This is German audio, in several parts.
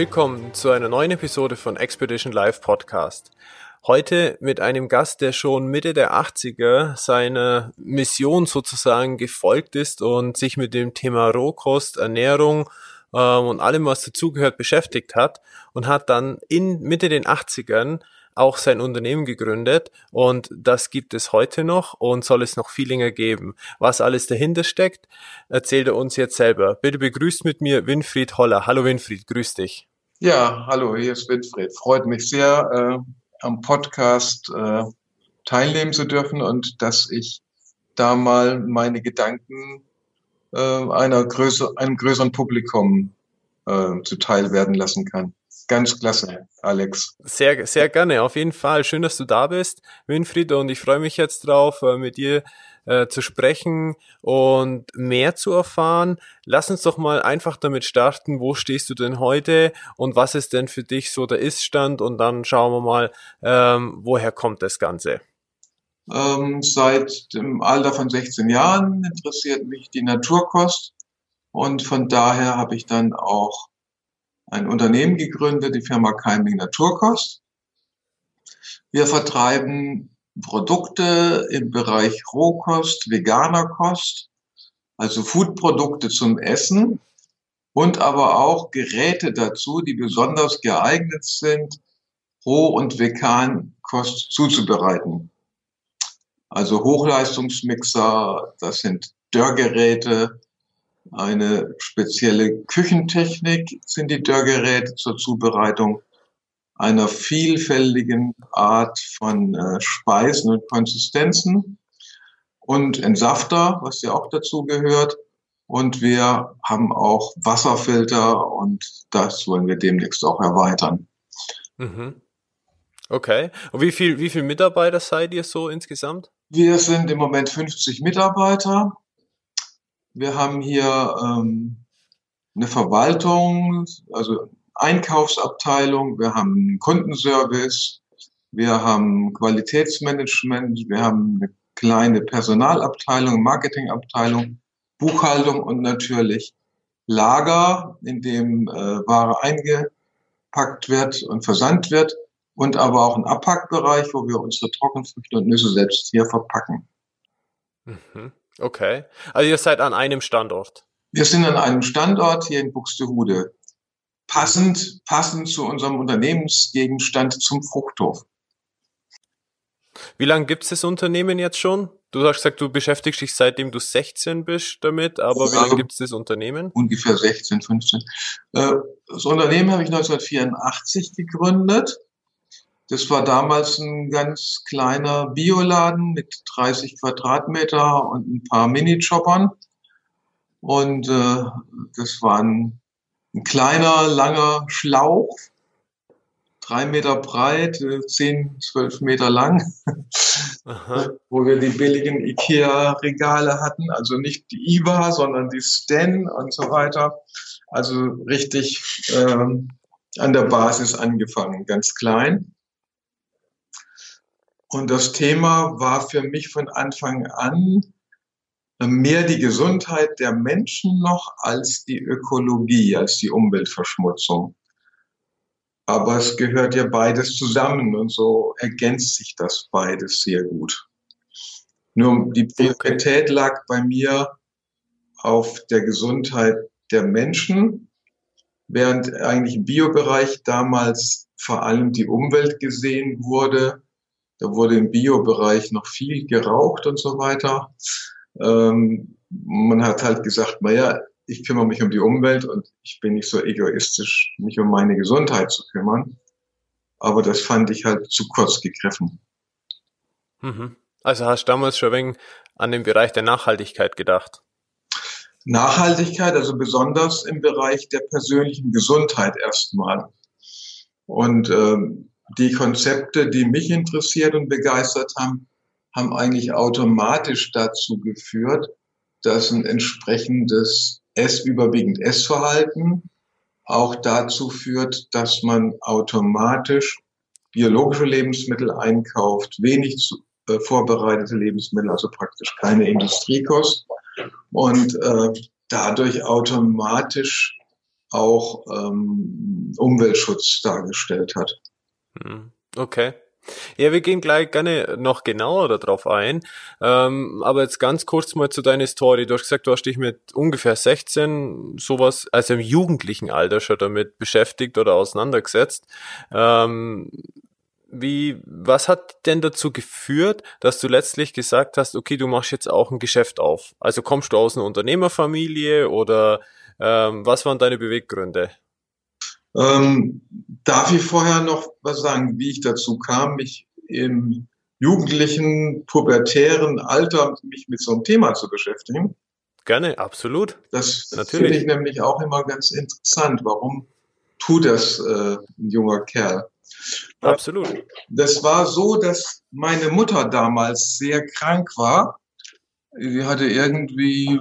Willkommen zu einer neuen Episode von Expedition Live Podcast. Heute mit einem Gast, der schon Mitte der 80er seiner Mission sozusagen gefolgt ist und sich mit dem Thema Rohkost, Ernährung ähm, und allem, was dazugehört, beschäftigt hat und hat dann in Mitte den 80ern auch sein Unternehmen gegründet und das gibt es heute noch und soll es noch viel länger geben. Was alles dahinter steckt, erzählt er uns jetzt selber. Bitte begrüßt mit mir Winfried Holler. Hallo Winfried, grüß dich. Ja, hallo, hier ist Winfried. Freut mich sehr, äh, am Podcast äh, teilnehmen zu dürfen und dass ich da mal meine Gedanken äh, einer größer, einem größeren Publikum äh, zuteil werden lassen kann. Ganz klasse, Alex. Sehr, sehr gerne, auf jeden Fall. Schön, dass du da bist, Winfried, und ich freue mich jetzt drauf, äh, mit dir äh, zu sprechen und mehr zu erfahren. Lass uns doch mal einfach damit starten. Wo stehst du denn heute und was ist denn für dich so der Iststand? Und dann schauen wir mal, ähm, woher kommt das Ganze? Ähm, seit dem Alter von 16 Jahren interessiert mich die Naturkost und von daher habe ich dann auch ein Unternehmen gegründet, die Firma Keimling Naturkost. Wir vertreiben Produkte im Bereich Rohkost, veganer Kost, also Foodprodukte zum Essen und aber auch Geräte dazu, die besonders geeignet sind, Roh- und Vegankost zuzubereiten. Also Hochleistungsmixer, das sind Dörrgeräte, eine spezielle Küchentechnik sind die Dörrgeräte zur Zubereitung einer vielfältigen Art von äh, Speisen und Konsistenzen und Entsafter, was ja auch dazu gehört. Und wir haben auch Wasserfilter und das wollen wir demnächst auch erweitern. Mhm. Okay. Und wie viel, wie viel Mitarbeiter seid ihr so insgesamt? Wir sind im Moment 50 Mitarbeiter wir haben hier ähm, eine Verwaltung, also Einkaufsabteilung, wir haben Kundenservice, wir haben Qualitätsmanagement, wir haben eine kleine Personalabteilung, Marketingabteilung, Buchhaltung und natürlich Lager, in dem äh, Ware eingepackt wird und versandt wird und aber auch ein Abpackbereich, wo wir unsere Trockenfrüchte und Nüsse selbst hier verpacken. Mhm. Okay. Also ihr seid an einem Standort. Wir sind an einem Standort hier in Buxtehude. Passend, passend zu unserem Unternehmensgegenstand zum Fruchthof. Wie lange gibt es das Unternehmen jetzt schon? Du hast gesagt, du beschäftigst dich seitdem du 16 bist damit, aber ja, wie lange gibt es das Unternehmen? Ungefähr 16, 15. Äh, das Unternehmen habe ich 1984 gegründet das war damals ein ganz kleiner Bioladen mit 30 Quadratmeter und ein paar Mini-Choppern. Und äh, das war ein, ein, kleiner, langer Schlauch, drei Meter breit, äh, zehn, zwölf Meter lang, wo wir die billigen Ikea-Regale hatten. Also nicht die IWA, sondern die Sten und so weiter. Also richtig ähm, an der Basis angefangen, ganz klein. Und das Thema war für mich von Anfang an mehr die Gesundheit der Menschen noch als die Ökologie, als die Umweltverschmutzung. Aber es gehört ja beides zusammen und so ergänzt sich das beides sehr gut. Nur die Priorität lag bei mir auf der Gesundheit der Menschen, während eigentlich im Biobereich damals vor allem die Umwelt gesehen wurde da wurde im Bio-Bereich noch viel geraucht und so weiter. Ähm, man hat halt gesagt, naja, ich kümmere mich um die Umwelt und ich bin nicht so egoistisch, mich um meine Gesundheit zu kümmern. Aber das fand ich halt zu kurz gegriffen. Mhm. Also hast du damals schon wenig an den Bereich der Nachhaltigkeit gedacht? Nachhaltigkeit, also besonders im Bereich der persönlichen Gesundheit erstmal. Und ähm, die Konzepte, die mich interessiert und begeistert haben, haben eigentlich automatisch dazu geführt, dass ein entsprechendes S überwiegend S-Verhalten auch dazu führt, dass man automatisch biologische Lebensmittel einkauft, wenig zu, äh, vorbereitete Lebensmittel, also praktisch keine Industriekost und äh, dadurch automatisch auch ähm, Umweltschutz dargestellt hat. Hm, okay. Ja, wir gehen gleich gerne noch genauer darauf ein. Ähm, aber jetzt ganz kurz mal zu deiner Story. Du hast gesagt, du hast dich mit ungefähr 16 sowas, also im jugendlichen Alter schon damit beschäftigt oder auseinandergesetzt. Ähm, wie, was hat denn dazu geführt, dass du letztlich gesagt hast, okay, du machst jetzt auch ein Geschäft auf? Also kommst du aus einer Unternehmerfamilie oder ähm, was waren deine Beweggründe? Ähm, darf ich vorher noch was sagen, wie ich dazu kam, mich im jugendlichen, pubertären Alter mich mit so einem Thema zu beschäftigen? Gerne, absolut. Das finde ich nämlich auch immer ganz interessant. Warum tut das äh, ein junger Kerl? Absolut. Das war so, dass meine Mutter damals sehr krank war. Sie hatte irgendwie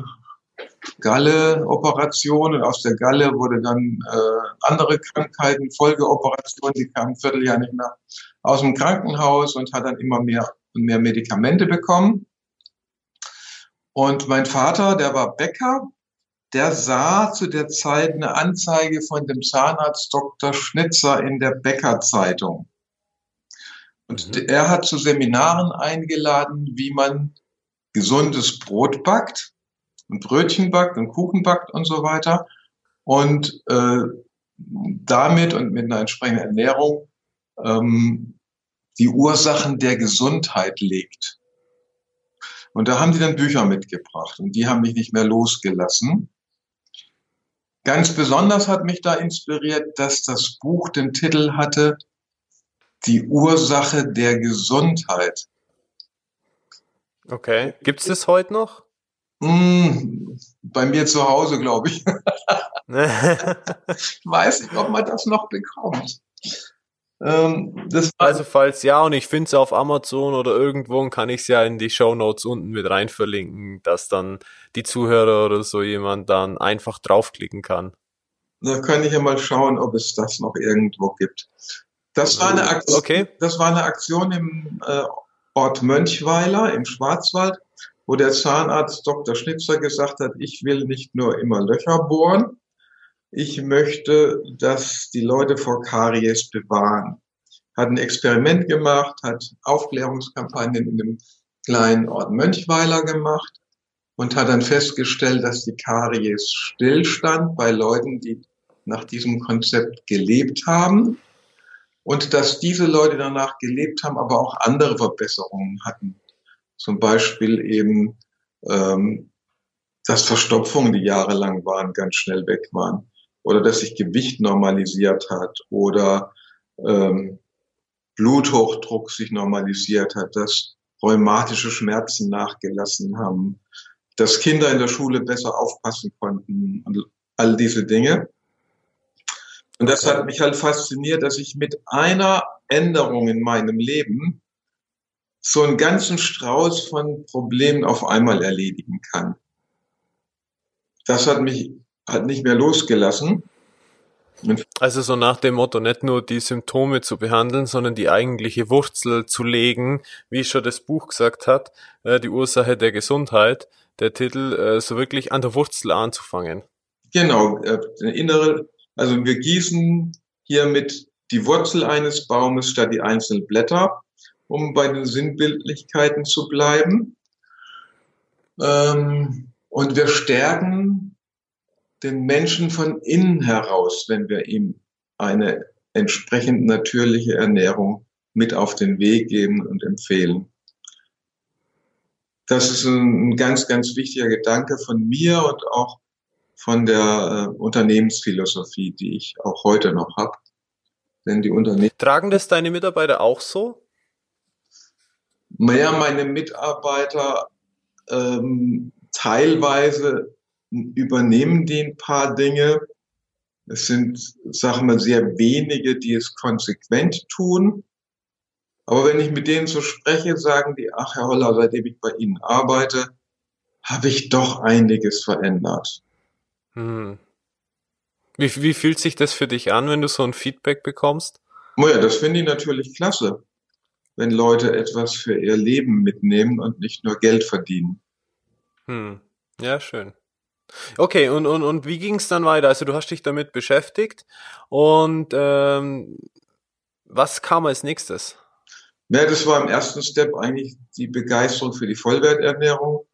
Galle-Operation und aus der Galle wurde dann äh, andere Krankheiten, Folgeoperationen. Sie kam ein Vierteljahr nicht mehr aus dem Krankenhaus und hat dann immer mehr und mehr Medikamente bekommen. Und mein Vater, der war Bäcker, der sah zu der Zeit eine Anzeige von dem Zahnarzt Dr. Schnitzer in der Bäckerzeitung. Und mhm. er hat zu Seminaren eingeladen, wie man gesundes Brot backt und Brötchen backt und Kuchen backt und so weiter. Und äh, damit und mit einer entsprechenden Ernährung ähm, die Ursachen der Gesundheit legt. Und da haben die dann Bücher mitgebracht und die haben mich nicht mehr losgelassen. Ganz besonders hat mich da inspiriert, dass das Buch den Titel hatte Die Ursache der Gesundheit. Okay. Gibt es das heute noch? Hm, bei mir zu Hause, glaube ich. ich weiß nicht, ob man das noch bekommt. Ähm, also falls ja, und ich finde es auf Amazon oder irgendwo, kann ich es ja in die Show Notes unten mit rein verlinken, dass dann die Zuhörer oder so jemand dann einfach draufklicken kann. Da kann ich ja mal schauen, ob es das noch irgendwo gibt. Das war eine Aktion, okay. das war eine Aktion im äh, Ort Mönchweiler im Schwarzwald wo der Zahnarzt Dr. Schnitzer gesagt hat, ich will nicht nur immer Löcher bohren, ich möchte, dass die Leute vor Karies bewahren. Hat ein Experiment gemacht, hat Aufklärungskampagnen in dem kleinen Ort Mönchweiler gemacht und hat dann festgestellt, dass die Karies stillstand bei Leuten, die nach diesem Konzept gelebt haben und dass diese Leute danach gelebt haben, aber auch andere Verbesserungen hatten. Zum Beispiel eben, ähm, dass Verstopfungen, die jahrelang waren, ganz schnell weg waren. Oder dass sich Gewicht normalisiert hat. Oder ähm, Bluthochdruck sich normalisiert hat. Dass rheumatische Schmerzen nachgelassen haben. Dass Kinder in der Schule besser aufpassen konnten. Und all diese Dinge. Und das hat mich halt fasziniert, dass ich mit einer Änderung in meinem Leben so einen ganzen Strauß von Problemen auf einmal erledigen kann. Das hat mich hat nicht mehr losgelassen. Also so nach dem Motto, nicht nur die Symptome zu behandeln, sondern die eigentliche Wurzel zu legen, wie schon das Buch gesagt hat, äh, die Ursache der Gesundheit, der Titel, äh, so wirklich an der Wurzel anzufangen. Genau, äh, innere, also wir gießen hiermit die Wurzel eines Baumes statt die einzelnen Blätter um bei den Sinnbildlichkeiten zu bleiben. Ähm, und wir stärken den Menschen von innen heraus, wenn wir ihm eine entsprechend natürliche Ernährung mit auf den Weg geben und empfehlen. Das ist ein ganz, ganz wichtiger Gedanke von mir und auch von der äh, Unternehmensphilosophie, die ich auch heute noch habe. Denn die Unternehmen tragen das deine Mitarbeiter auch so? Naja, meine Mitarbeiter ähm, teilweise übernehmen die ein paar Dinge. Es sind, sagen wir, sehr wenige, die es konsequent tun. Aber wenn ich mit denen so spreche, sagen die, ach Herr Holler, seitdem ich bei Ihnen arbeite, habe ich doch einiges verändert. Hm. Wie, wie fühlt sich das für dich an, wenn du so ein Feedback bekommst? Naja, das finde ich natürlich klasse, wenn Leute etwas für ihr Leben mitnehmen und nicht nur Geld verdienen. Hm. Ja, schön. Okay, und, und, und wie ging es dann weiter? Also du hast dich damit beschäftigt und ähm, was kam als nächstes? Ja, das war im ersten Step eigentlich die Begeisterung für die Vollwerternährung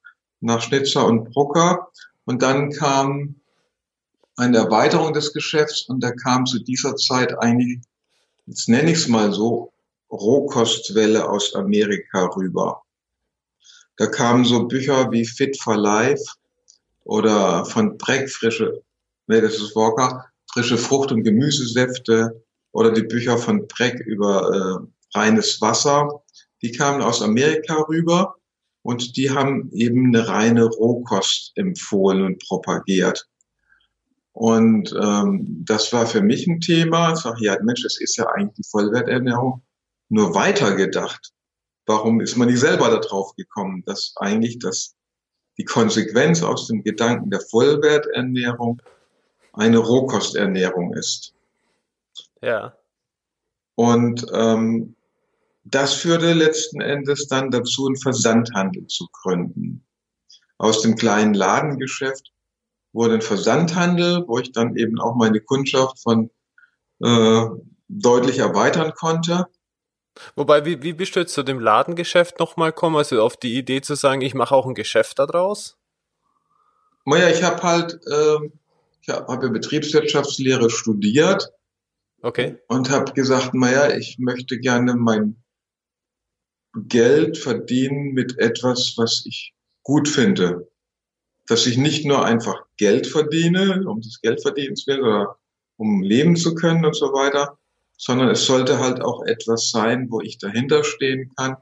nach Schnitzer und Brucker. Und dann kam eine Erweiterung des Geschäfts und da kam zu dieser Zeit eigentlich, jetzt nenne ich es mal so, Rohkostwelle aus Amerika rüber. Da kamen so Bücher wie Fit for Life oder von Breck frische, nee, das ist Walker, frische Frucht- und Gemüsesäfte oder die Bücher von Breck über äh, reines Wasser, die kamen aus Amerika rüber und die haben eben eine reine Rohkost empfohlen und propagiert. Und ähm, das war für mich ein Thema. Ich sage, ja, Mensch, das ist ja eigentlich die Vollwerternährung nur weitergedacht. Warum ist man nicht selber darauf gekommen, dass eigentlich das, die Konsequenz aus dem Gedanken der Vollwerternährung eine Rohkosternährung ist? Ja. Und ähm, das führte letzten Endes dann dazu, einen Versandhandel zu gründen. Aus dem kleinen Ladengeschäft wurde ein Versandhandel, wo ich dann eben auch meine Kundschaft von äh, deutlich erweitern konnte. Wobei, wie, wie bist du jetzt zu dem Ladengeschäft nochmal gekommen? Also auf die Idee zu sagen, ich mache auch ein Geschäft daraus? Naja, ich habe halt, äh, ich habe Betriebswirtschaftslehre studiert. Okay. Und habe gesagt, naja, ich möchte gerne mein Geld verdienen mit etwas, was ich gut finde. Dass ich nicht nur einfach Geld verdiene, um des Geldverdienens willen oder um leben zu können und so weiter, sondern es sollte halt auch etwas sein, wo ich dahinter stehen kann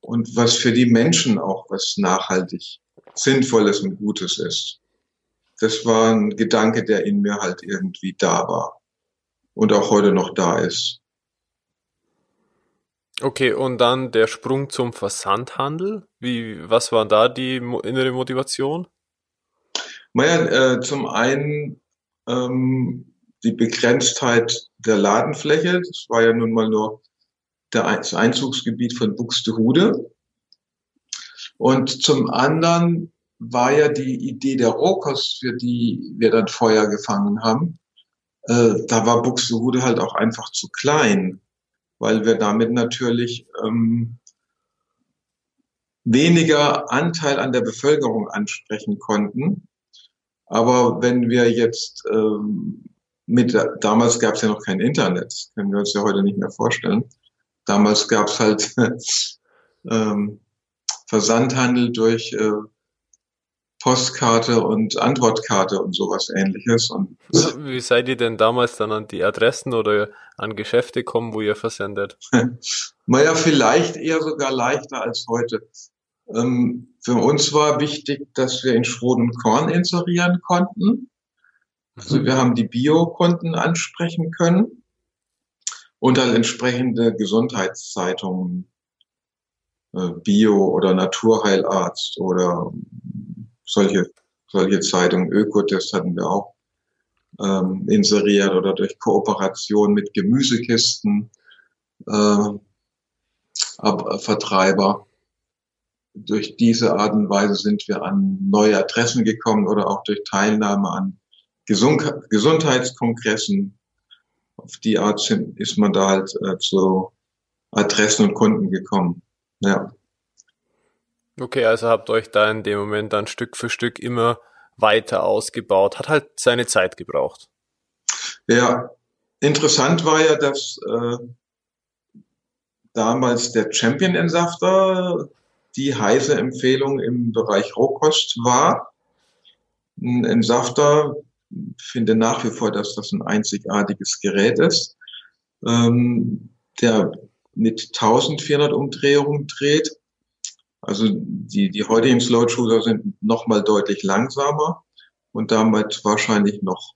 und was für die Menschen auch was nachhaltig Sinnvolles und Gutes ist. Das war ein Gedanke, der in mir halt irgendwie da war und auch heute noch da ist. Okay, und dann der Sprung zum Versandhandel. Wie, was war da die innere Motivation? Naja, äh, zum einen ähm, die Begrenztheit der Ladenfläche. Das war ja nun mal nur das Einzugsgebiet von Buxtehude. Und zum anderen war ja die Idee der Rohkost, für die wir dann Feuer gefangen haben, äh, da war Buxtehude halt auch einfach zu klein weil wir damit natürlich ähm, weniger Anteil an der Bevölkerung ansprechen konnten. Aber wenn wir jetzt ähm, mit, damals gab es ja noch kein Internet, das können wir uns ja heute nicht mehr vorstellen. Damals gab es halt ähm, Versandhandel durch äh, Postkarte und Antwortkarte und sowas ähnliches. Und Wie seid ihr denn damals dann an die Adressen oder an Geschäfte kommen, wo ihr versendet? naja, vielleicht eher sogar leichter als heute. Ähm, für uns war wichtig, dass wir in Schrot und Korn inserieren konnten. Also wir haben die Bio-Kunden ansprechen können und dann entsprechende Gesundheitszeitungen, äh, Bio oder Naturheilarzt oder solche, solche Zeitungen, Ökotest hatten wir auch ähm, inseriert oder durch Kooperation mit Gemüsekisten, äh, Ab Vertreiber. Durch diese Art und Weise sind wir an neue Adressen gekommen oder auch durch Teilnahme an Gesund Gesundheitskongressen. Auf die Art sind, ist man da halt äh, zu Adressen und Kunden gekommen. Ja. Okay, also habt euch da in dem Moment dann Stück für Stück immer weiter ausgebaut. Hat halt seine Zeit gebraucht. Ja, interessant war ja, dass äh, damals der Champion-Entsafter die heiße Empfehlung im Bereich Rohkost war. Ein Entsafter finde nach wie vor, dass das ein einzigartiges Gerät ist, ähm, der mit 1400 Umdrehungen dreht also die, die heutigen Slow Shooter sind nochmal deutlich langsamer und damit wahrscheinlich noch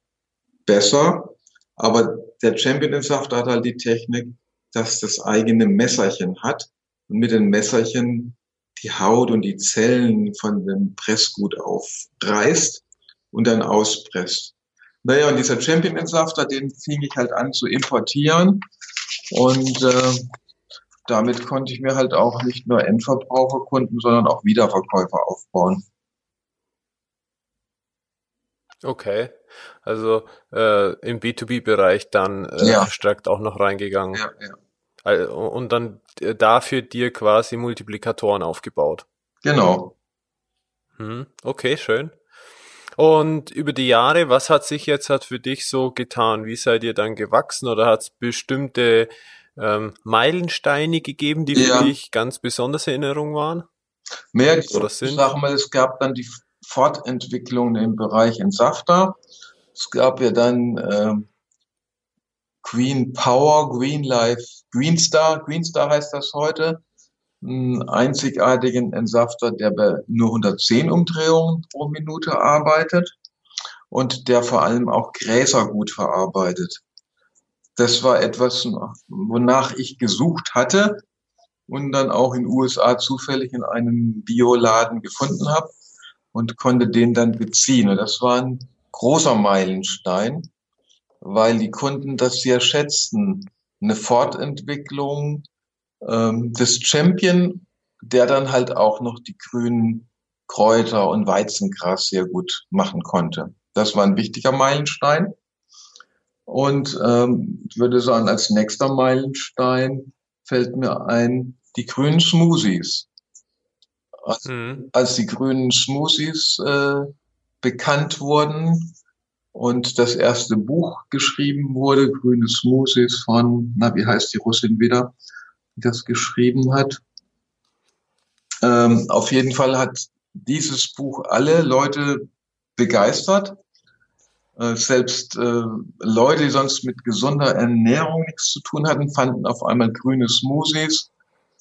besser. Aber der Champion-Saft hat halt die Technik, dass das eigene Messerchen hat und mit den Messerchen die Haut und die Zellen von dem Pressgut aufreißt und dann auspresst. Naja, und dieser Champion-Entsafter, den fing ich halt an zu importieren und äh, damit konnte ich mir halt auch nicht nur Endverbraucherkunden, sondern auch Wiederverkäufer aufbauen. Okay, also äh, im B2B-Bereich dann äh, ja. verstärkt auch noch reingegangen. Ja, ja. Und dann äh, dafür dir quasi Multiplikatoren aufgebaut. Genau. Hm, okay, schön. Und über die Jahre, was hat sich jetzt hat für dich so getan? Wie seid ihr dann gewachsen oder hat es bestimmte ähm, Meilensteine gegeben, die für dich ganz besonders Erinnerung waren? Mehr oder sind? Sag mal, es gab dann die Fortentwicklung im Bereich Entsafter. Es gab ja dann äh, Green Power, Green Life, Green Star, Green Star heißt das heute, einen einzigartigen Entsafter, der bei nur 110 Umdrehungen pro Minute arbeitet und der vor allem auch Gräser gut verarbeitet. Das war etwas, wonach ich gesucht hatte und dann auch in USA zufällig in einem Bioladen gefunden habe und konnte den dann beziehen. Und das war ein großer Meilenstein, weil die Kunden das sehr schätzten. Eine Fortentwicklung ähm, des Champion, der dann halt auch noch die grünen Kräuter und Weizengras sehr gut machen konnte. Das war ein wichtiger Meilenstein. Und ähm, ich würde sagen, als nächster Meilenstein fällt mir ein, die grünen Smoothies. Als, mhm. als die grünen Smoothies äh, bekannt wurden und das erste Buch geschrieben wurde, Grüne Smoothies von, na, wie heißt die Russin wieder, das geschrieben hat. Ähm, auf jeden Fall hat dieses Buch alle Leute begeistert. Äh, selbst äh, Leute, die sonst mit gesunder Ernährung nichts zu tun hatten, fanden auf einmal grüne Smoothies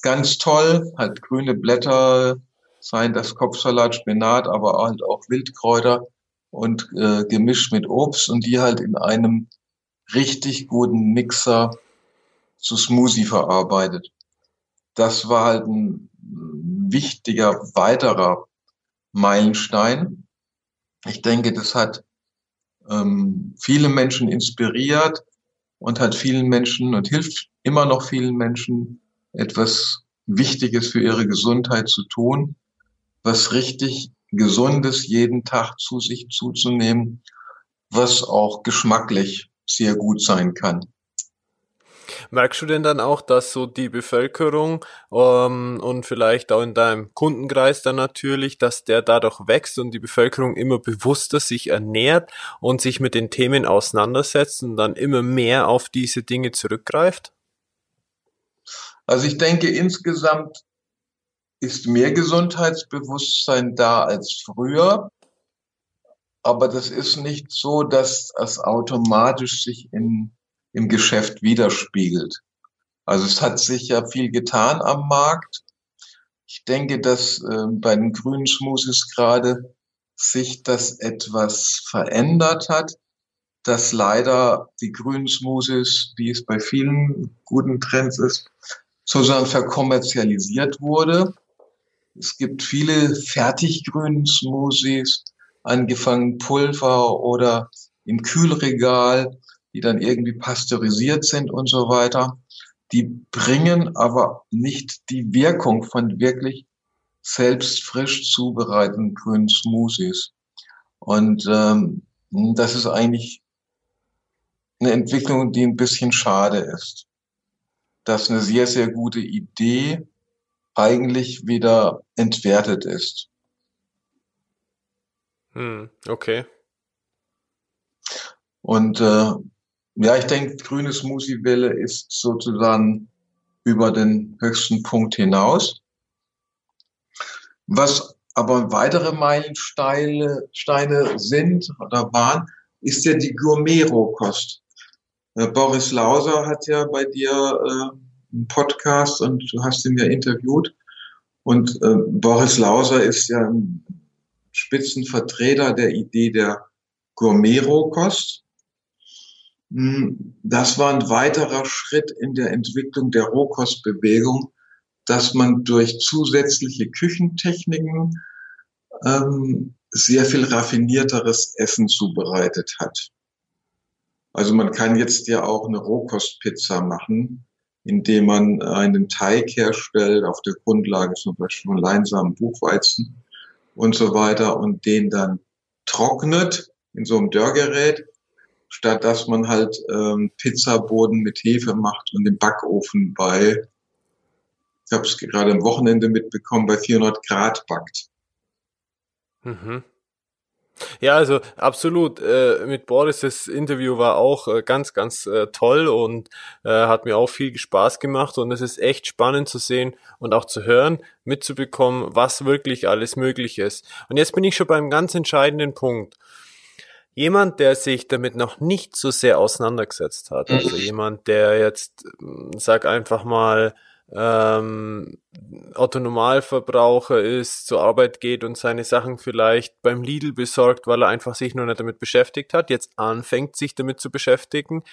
ganz toll, halt grüne Blätter, seien das Kopfsalat, Spinat, aber halt auch Wildkräuter und äh, gemischt mit Obst und die halt in einem richtig guten Mixer zu Smoothie verarbeitet. Das war halt ein wichtiger weiterer Meilenstein. Ich denke, das hat ähm, viele Menschen inspiriert und hat vielen Menschen und hilft immer noch vielen Menschen etwas Wichtiges für ihre Gesundheit zu tun was richtig Gesundes jeden Tag zu sich zuzunehmen, was auch geschmacklich sehr gut sein kann. Merkst du denn dann auch, dass so die Bevölkerung ähm, und vielleicht auch in deinem Kundenkreis dann natürlich, dass der dadurch wächst und die Bevölkerung immer bewusster sich ernährt und sich mit den Themen auseinandersetzt und dann immer mehr auf diese Dinge zurückgreift? Also ich denke insgesamt ist mehr Gesundheitsbewusstsein da als früher. Aber das ist nicht so, dass es automatisch sich in, im Geschäft widerspiegelt. Also es hat sich ja viel getan am Markt. Ich denke, dass äh, bei den grünen Smoothies gerade sich das etwas verändert hat, dass leider die grünen Smoothies, wie es bei vielen guten Trends ist, sozusagen verkommerzialisiert wurde es gibt viele fertiggrünen Smoothies, angefangen Pulver oder im Kühlregal, die dann irgendwie pasteurisiert sind und so weiter. Die bringen aber nicht die Wirkung von wirklich selbst frisch zubereiteten grünen Smoothies. Und ähm, das ist eigentlich eine Entwicklung, die ein bisschen schade ist. Das ist eine sehr, sehr gute Idee, eigentlich wieder entwertet ist. Hm, okay. Und äh, ja, ich denke, grüne Smoothie-Welle ist sozusagen über den höchsten Punkt hinaus. Was aber weitere Meilensteine Steine sind oder waren, ist ja die Gourmet-Rohkost. Äh, Boris Lauser hat ja bei dir äh, einen Podcast und du hast ihn ja interviewt. Und äh, Boris Lauser ist ja ein Spitzenvertreter der Idee der Gourmet-Rohkost. Hm, das war ein weiterer Schritt in der Entwicklung der Rohkostbewegung, dass man durch zusätzliche Küchentechniken ähm, sehr viel raffinierteres Essen zubereitet hat. Also man kann jetzt ja auch eine Rohkostpizza machen, indem man einen Teig herstellt auf der Grundlage zum Beispiel von Leinsamen, Buchweizen und so weiter und den dann trocknet in so einem Dörrgerät, statt dass man halt ähm, Pizzaboden mit Hefe macht und den Backofen bei, ich habe es gerade am Wochenende mitbekommen, bei 400 Grad backt. Mhm. Ja, also absolut. Äh, mit Boris das Interview war auch äh, ganz, ganz äh, toll und äh, hat mir auch viel Spaß gemacht und es ist echt spannend zu sehen und auch zu hören, mitzubekommen, was wirklich alles möglich ist. Und jetzt bin ich schon beim ganz entscheidenden Punkt. Jemand, der sich damit noch nicht so sehr auseinandergesetzt hat, also mhm. jemand, der jetzt, sag einfach mal, ähm, Autonomalverbraucher ist, zur Arbeit geht und seine Sachen vielleicht beim Lidl besorgt, weil er einfach sich noch nicht damit beschäftigt hat, jetzt anfängt sich damit zu beschäftigen.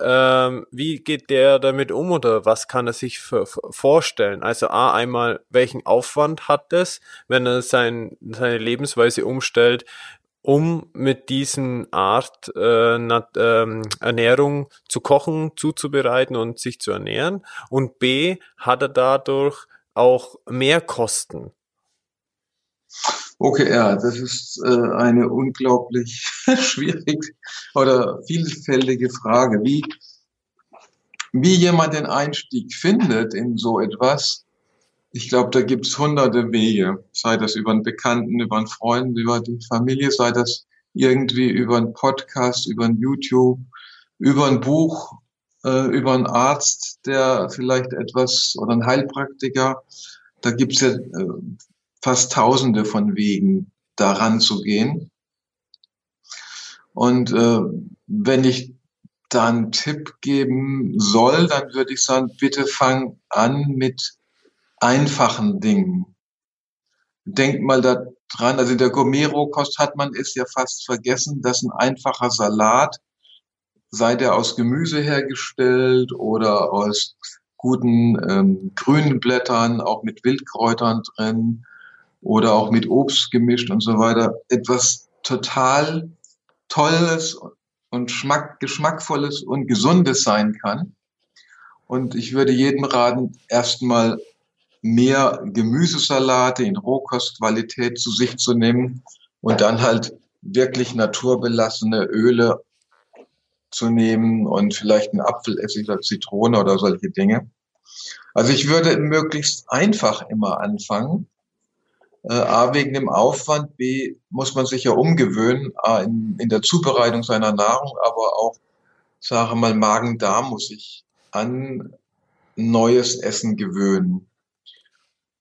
Ähm, wie geht der damit um oder was kann er sich vorstellen? Also A, einmal, welchen Aufwand hat es, wenn er sein, seine Lebensweise umstellt? Um mit diesen Art äh, ähm, Ernährung zu kochen, zuzubereiten und sich zu ernähren. Und B, hat er dadurch auch mehr Kosten. Okay, ja, das ist äh, eine unglaublich schwierige oder vielfältige Frage. Wie, wie jemand den Einstieg findet in so etwas, ich glaube, da gibt's hunderte Wege, sei das über einen Bekannten, über einen Freund, über die Familie, sei das irgendwie über einen Podcast, über ein YouTube, über ein Buch, äh, über einen Arzt, der vielleicht etwas oder ein Heilpraktiker. Da gibt's ja äh, fast Tausende von Wegen, daran zu gehen. Und äh, wenn ich da einen Tipp geben soll, dann würde ich sagen, bitte fang an mit einfachen Dingen. Denkt mal da dran, also in der Gourmet-Rohkost hat man es ja fast vergessen, dass ein einfacher Salat, sei der aus Gemüse hergestellt oder aus guten ähm, grünen Blättern, auch mit Wildkräutern drin oder auch mit Obst gemischt und so weiter, etwas total Tolles und Schmack, Geschmackvolles und Gesundes sein kann. Und ich würde jedem raten, erstmal mehr Gemüsesalate in Rohkostqualität zu sich zu nehmen und dann halt wirklich naturbelassene Öle zu nehmen und vielleicht einen Apfelessig oder Zitrone oder solche Dinge. Also ich würde möglichst einfach immer anfangen. Äh, A, wegen dem Aufwand, B, muss man sich ja umgewöhnen A, in, in der Zubereitung seiner Nahrung, aber auch, sage mal, Magen-Darm muss sich an neues Essen gewöhnen.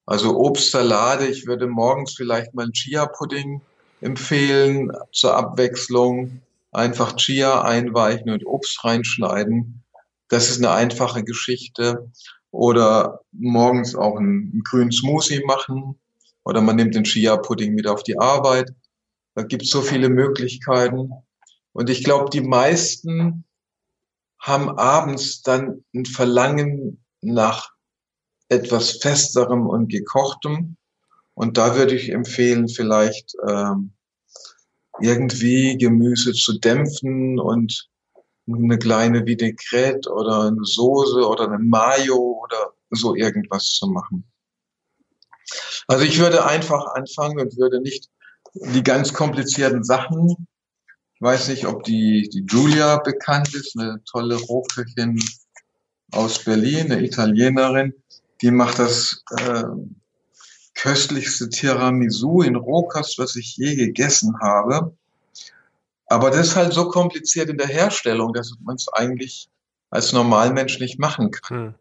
Also Obstsalate, ich würde morgens vielleicht mal einen Chia-Pudding empfehlen zur Abwechslung. Einfach Chia einweichen und Obst reinschneiden. Das ist eine einfache Geschichte. Oder morgens auch einen, einen grünen Smoothie machen. Oder man nimmt den Chia-Pudding mit auf die Arbeit. Da gibt es so viele Möglichkeiten. Und ich glaube, die meisten haben abends dann ein Verlangen nach etwas festerem und gekochtem. Und da würde ich empfehlen, vielleicht ähm, irgendwie Gemüse zu dämpfen und eine kleine Vinaigrette oder eine Soße oder eine Mayo oder so irgendwas zu machen. Also ich würde einfach anfangen und würde nicht die ganz komplizierten Sachen, ich weiß nicht, ob die, die Julia bekannt ist, eine tolle Rohköchin aus Berlin, eine Italienerin, die macht das äh, köstlichste Tiramisu in Rohkost, was ich je gegessen habe. Aber das ist halt so kompliziert in der Herstellung, dass man es eigentlich als Normalmensch nicht machen kann.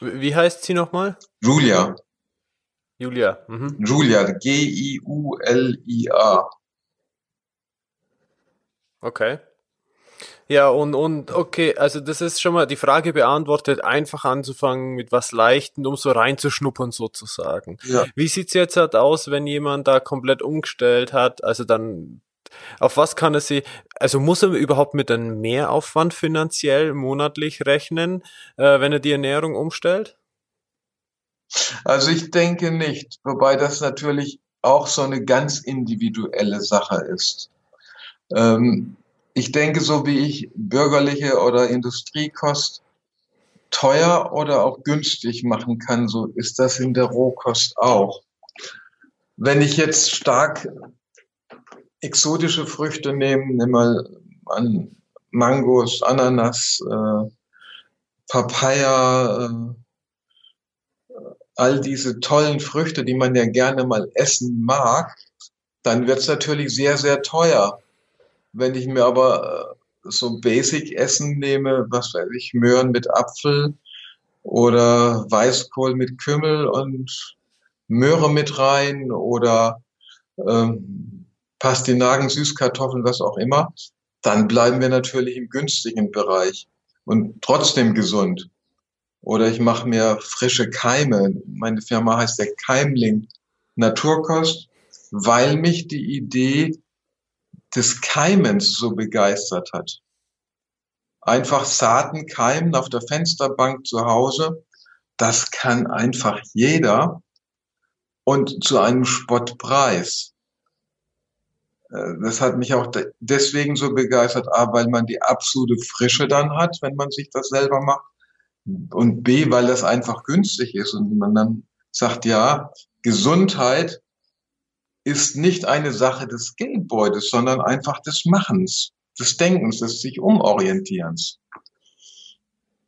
Hm. Wie heißt sie nochmal? Julia. Julia. Mhm. Julia, G-I-U-L-I-A. Okay. Ja, und, und okay, also das ist schon mal die Frage beantwortet, einfach anzufangen mit was Leichten, um so reinzuschnuppern sozusagen. Ja. Wie sieht's jetzt halt aus, wenn jemand da komplett umgestellt hat, also dann auf was kann er sie, also muss er überhaupt mit einem Mehraufwand finanziell monatlich rechnen, äh, wenn er die Ernährung umstellt? Also ich denke nicht, wobei das natürlich auch so eine ganz individuelle Sache ist. Ähm, ich denke, so wie ich bürgerliche oder Industriekost teuer oder auch günstig machen kann, so ist das in der Rohkost auch. Wenn ich jetzt stark exotische Früchte nehme, nimm mal an Mangos, Ananas, äh, Papaya, äh, all diese tollen Früchte, die man ja gerne mal essen mag, dann wird es natürlich sehr, sehr teuer. Wenn ich mir aber äh, so Basic-Essen nehme, was weiß ich, Möhren mit Apfel oder Weißkohl mit Kümmel und Möhre mit rein oder ähm, Pastinaken, Süßkartoffeln, was auch immer, dann bleiben wir natürlich im günstigen Bereich und trotzdem gesund. Oder ich mache mir frische Keime. Meine Firma heißt der Keimling Naturkost, weil mich die Idee des Keimens so begeistert hat. Einfach Saaten keimen auf der Fensterbank zu Hause, das kann einfach jeder und zu einem Spottpreis. Äh, das hat mich auch deswegen so begeistert, A, weil man die absolute Frische dann hat, wenn man sich das selber macht. Und B, weil das einfach günstig ist und man dann sagt, ja, Gesundheit ist nicht eine Sache des Geldbeutes, sondern einfach des Machens, des Denkens, des sich umorientierens.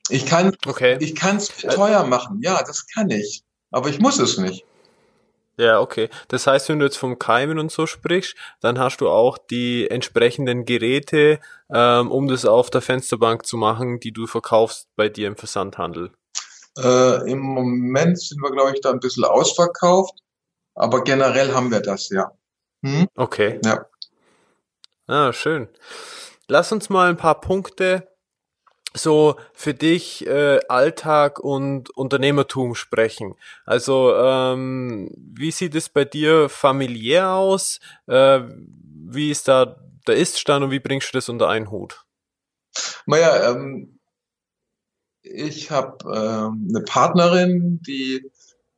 Ich kann, okay. ich kann es teuer machen, ja, das kann ich, aber ich muss es nicht. Ja, okay. Das heißt, wenn du jetzt vom Keimen und so sprichst, dann hast du auch die entsprechenden Geräte, ähm, um das auf der Fensterbank zu machen, die du verkaufst bei dir im Versandhandel. Äh, Im Moment sind wir, glaube ich, da ein bisschen ausverkauft. Aber generell haben wir das, ja. Hm? Okay. Ja. Ah, schön. Lass uns mal ein paar Punkte so für dich äh, Alltag und Unternehmertum sprechen. Also ähm, wie sieht es bei dir familiär aus? Äh, wie ist da der Iststand und wie bringst du das unter einen Hut? Naja, ähm, ich habe ähm, eine Partnerin, die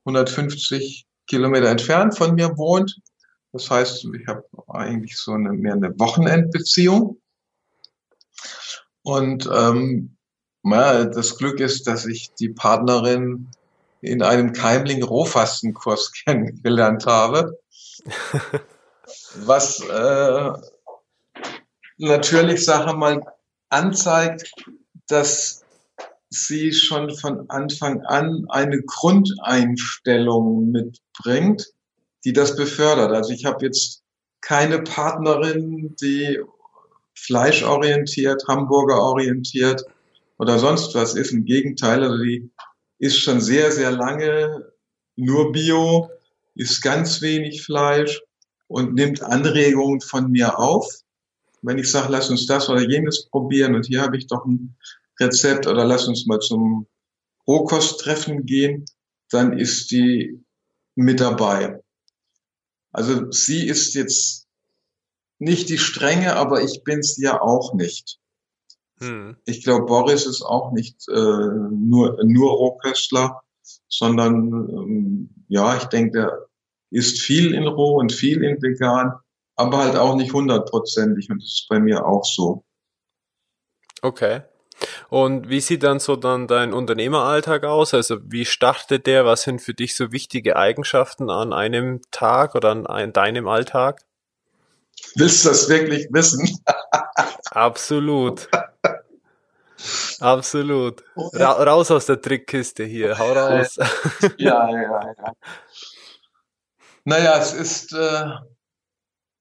150 Kilometer entfernt von mir wohnt. Das heißt, ich habe eigentlich so eine, mehr eine Wochenendbeziehung. Und ähm, ja, das Glück ist, dass ich die Partnerin in einem Keimling-Rohfastenkurs kennengelernt habe. was äh, natürlich, sage mal, anzeigt, dass sie schon von Anfang an eine Grundeinstellung mitbringt, die das befördert. Also ich habe jetzt keine Partnerin, die fleischorientiert, Hamburger orientiert oder sonst was ist. Im Gegenteil, also die ist schon sehr, sehr lange nur Bio, isst ganz wenig Fleisch und nimmt Anregungen von mir auf. Wenn ich sage, lass uns das oder jenes probieren und hier habe ich doch ein Rezept oder lass uns mal zum Rohkosttreffen gehen, dann ist die mit dabei. Also sie ist jetzt nicht die Strenge, aber ich bin's ja auch nicht. Hm. Ich glaube, Boris ist auch nicht äh, nur, nur Rohköstler, sondern ähm, ja, ich denke, der isst viel in Roh und viel in Vegan, aber halt auch nicht hundertprozentig und das ist bei mir auch so. Okay. Und wie sieht dann so dann dein Unternehmeralltag aus? Also wie startet der? Was sind für dich so wichtige Eigenschaften an einem Tag oder an, an deinem Alltag? Willst du das wirklich wissen? Absolut. Absolut. Ra raus aus der Trickkiste hier, hau raus. ja, ja, ja. Naja, es ist äh,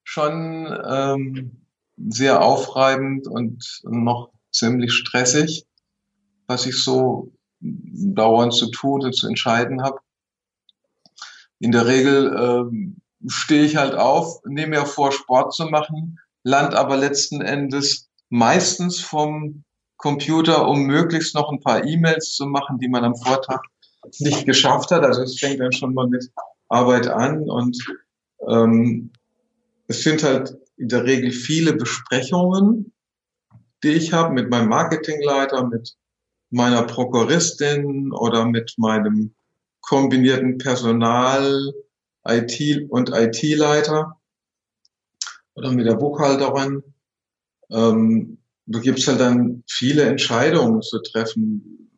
schon ähm, sehr aufreibend und noch ziemlich stressig, was ich so dauernd zu tun und zu entscheiden habe. In der Regel ähm, stehe ich halt auf, nehme mir vor, Sport zu machen, land aber letzten Endes meistens vom Computer, um möglichst noch ein paar E-Mails zu machen, die man am Vortag nicht geschafft hat. Also es fängt dann schon mal mit Arbeit an und ähm, es sind halt in der Regel viele Besprechungen, die ich habe mit meinem Marketingleiter, mit meiner Prokuristin oder mit meinem kombinierten Personal, IT und IT-Leiter oder mit der Buchhalterin. Ähm, da gibt's halt dann viele Entscheidungen zu treffen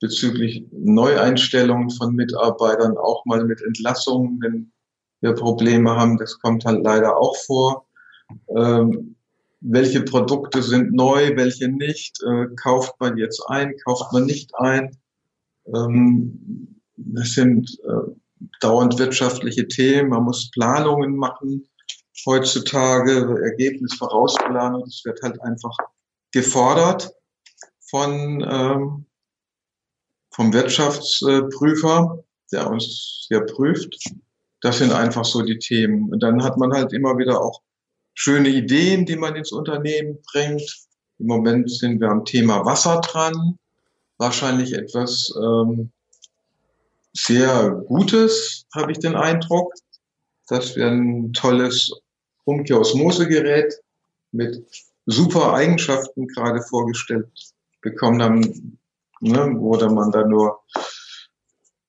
bezüglich Neueinstellungen von Mitarbeitern, auch mal mit Entlassungen, wenn wir Probleme haben. Das kommt halt leider auch vor. Ähm, welche Produkte sind neu, welche nicht? Äh, kauft man jetzt ein, kauft man nicht ein? Ähm, das sind äh, dauernd wirtschaftliche Themen. Man muss Planungen machen heutzutage, Ergebnis Vorausplanung. Das wird halt einfach gefordert von ähm, vom Wirtschaftsprüfer, der uns hier prüft. Das sind einfach so die Themen. Und dann hat man halt immer wieder auch schöne Ideen, die man ins Unternehmen bringt. Im Moment sind wir am Thema Wasser dran. Wahrscheinlich etwas ähm, sehr Gutes, habe ich den Eindruck, dass wir ein tolles Umkehrosmosegerät mit super Eigenschaften gerade vorgestellt bekommen haben, ne, wo man da nur,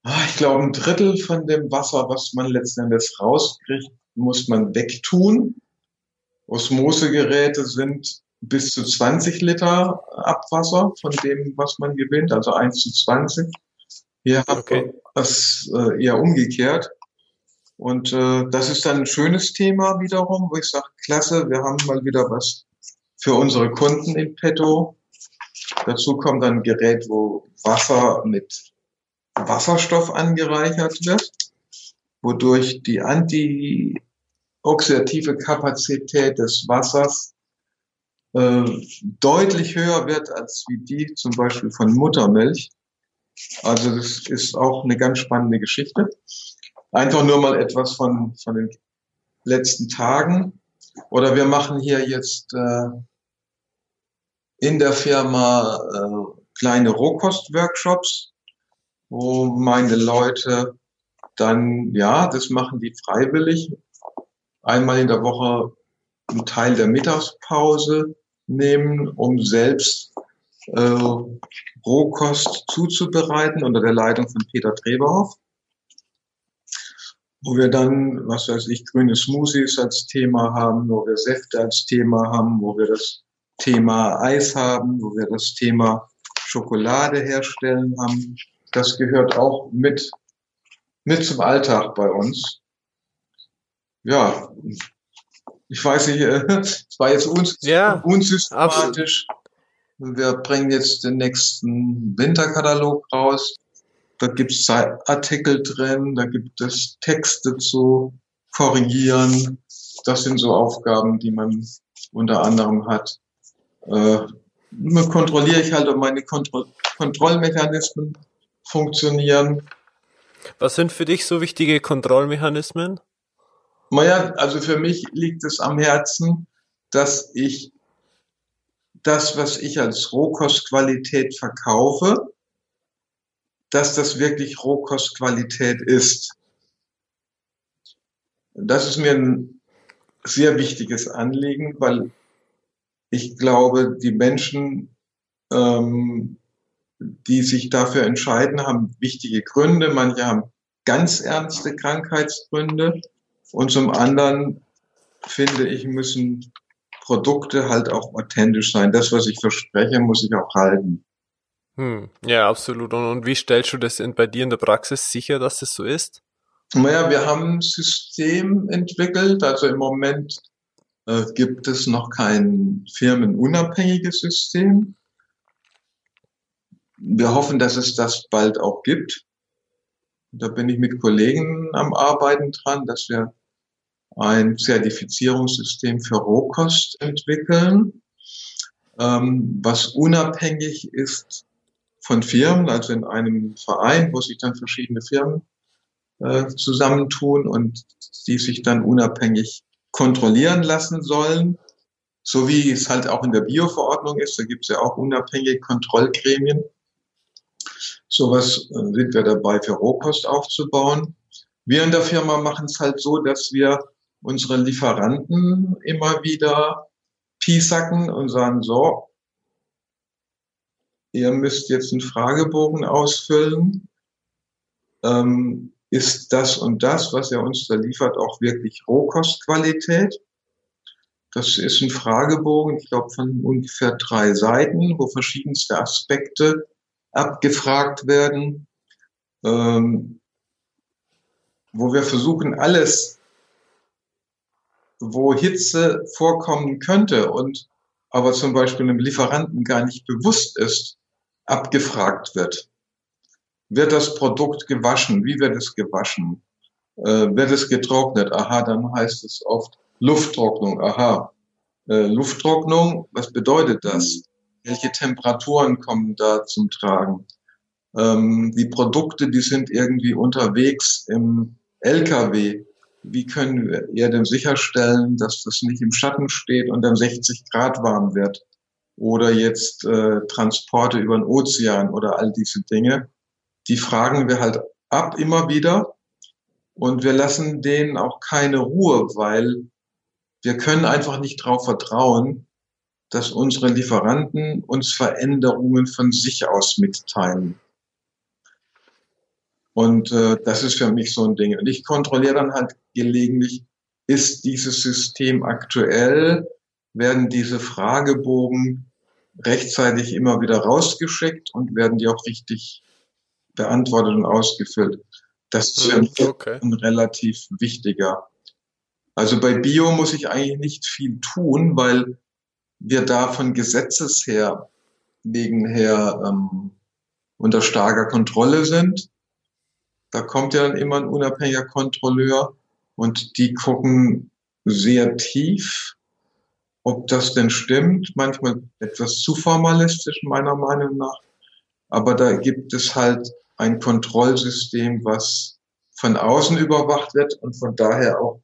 ah, ich glaube, ein Drittel von dem Wasser, was man letzten Endes rauskriegt, muss man wegtun. Osmosegeräte sind bis zu 20 Liter Abwasser von dem, was man gewinnt, also 1 zu 20. Hier okay. hat man das äh, eher umgekehrt. Und äh, das ist dann ein schönes Thema wiederum, wo ich sage, klasse, wir haben mal wieder was für unsere Kunden in petto. Dazu kommt dann ein Gerät, wo Wasser mit Wasserstoff angereichert wird, wodurch die antioxidative Kapazität des Wassers äh, deutlich höher wird als wie die zum Beispiel von Muttermilch. Also das ist auch eine ganz spannende Geschichte. Einfach nur mal etwas von, von den letzten Tagen. Oder wir machen hier jetzt äh, in der Firma äh, kleine Rohkost-Workshops, wo meine Leute dann, ja, das machen die freiwillig, einmal in der Woche einen Teil der Mittagspause nehmen, um selbst äh, Rohkost zuzubereiten unter der Leitung von Peter Treberhoff wo wir dann, was weiß ich, grüne Smoothies als Thema haben, wo wir Säfte als Thema haben, wo wir das Thema Eis haben, wo wir das Thema Schokolade herstellen haben. Das gehört auch mit, mit zum Alltag bei uns. Ja, ich weiß nicht, es war jetzt uns, ja, unsystematisch. Absolut. Wir bringen jetzt den nächsten Winterkatalog raus. Da gibt es Artikel drin, da gibt es Texte zu korrigieren. Das sind so Aufgaben, die man unter anderem hat. Äh, kontrolliere ich halt, ob meine Kontro Kontrollmechanismen funktionieren. Was sind für dich so wichtige Kontrollmechanismen? Naja, also für mich liegt es am Herzen, dass ich das, was ich als Rohkostqualität verkaufe, dass das wirklich Rohkostqualität ist. Das ist mir ein sehr wichtiges Anliegen, weil ich glaube, die Menschen, ähm, die sich dafür entscheiden, haben wichtige Gründe. Manche haben ganz ernste Krankheitsgründe. Und zum anderen finde ich, müssen Produkte halt auch authentisch sein. Das, was ich verspreche, muss ich auch halten. Hm, ja, absolut. Und, und wie stellst du das in, bei dir in der Praxis sicher, dass das so ist? Naja, wir haben ein System entwickelt. Also im Moment äh, gibt es noch kein firmenunabhängiges System. Wir hoffen, dass es das bald auch gibt. Da bin ich mit Kollegen am Arbeiten dran, dass wir ein Zertifizierungssystem für Rohkost entwickeln, ähm, was unabhängig ist von Firmen, also in einem Verein, wo sich dann verschiedene Firmen äh, zusammentun und die sich dann unabhängig kontrollieren lassen sollen. So wie es halt auch in der Bioverordnung ist, da gibt es ja auch unabhängige Kontrollgremien. Sowas äh, sind wir dabei für Rohkost aufzubauen. Wir in der Firma machen es halt so, dass wir unsere Lieferanten immer wieder piesacken und sagen, so, ihr müsst jetzt einen Fragebogen ausfüllen. Ähm, ist das und das, was er uns da liefert, auch wirklich Rohkostqualität? Das ist ein Fragebogen, ich glaube, von ungefähr drei Seiten, wo verschiedenste Aspekte abgefragt werden, ähm, wo wir versuchen, alles, wo Hitze vorkommen könnte und aber zum Beispiel einem Lieferanten gar nicht bewusst ist, abgefragt wird. Wird das Produkt gewaschen? Wie wird es gewaschen? Äh, wird es getrocknet? Aha, dann heißt es oft, Lufttrocknung, aha. Äh, Lufttrocknung, was bedeutet das? Welche Temperaturen kommen da zum Tragen? Ähm, die Produkte, die sind irgendwie unterwegs im LKW. Wie können wir denn sicherstellen, dass das nicht im Schatten steht und dann 60 Grad warm wird? Oder jetzt äh, Transporte über den Ozean oder all diese Dinge. Die fragen wir halt ab immer wieder. Und wir lassen denen auch keine Ruhe, weil wir können einfach nicht darauf vertrauen, dass unsere Lieferanten uns Veränderungen von sich aus mitteilen. Und äh, das ist für mich so ein Ding. Und ich kontrolliere dann halt gelegentlich, ist dieses System aktuell? Werden diese Fragebogen rechtzeitig immer wieder rausgeschickt und werden die auch richtig beantwortet und ausgefüllt? Das ist für hm, mich okay. ein relativ wichtiger also bei Bio muss ich eigentlich nicht viel tun, weil wir da von Gesetzes her wegen her ähm, unter starker Kontrolle sind. Da kommt ja dann immer ein unabhängiger Kontrolleur und die gucken sehr tief, ob das denn stimmt. Manchmal etwas zu formalistisch meiner Meinung nach. Aber da gibt es halt ein Kontrollsystem, was von außen überwacht wird und von daher auch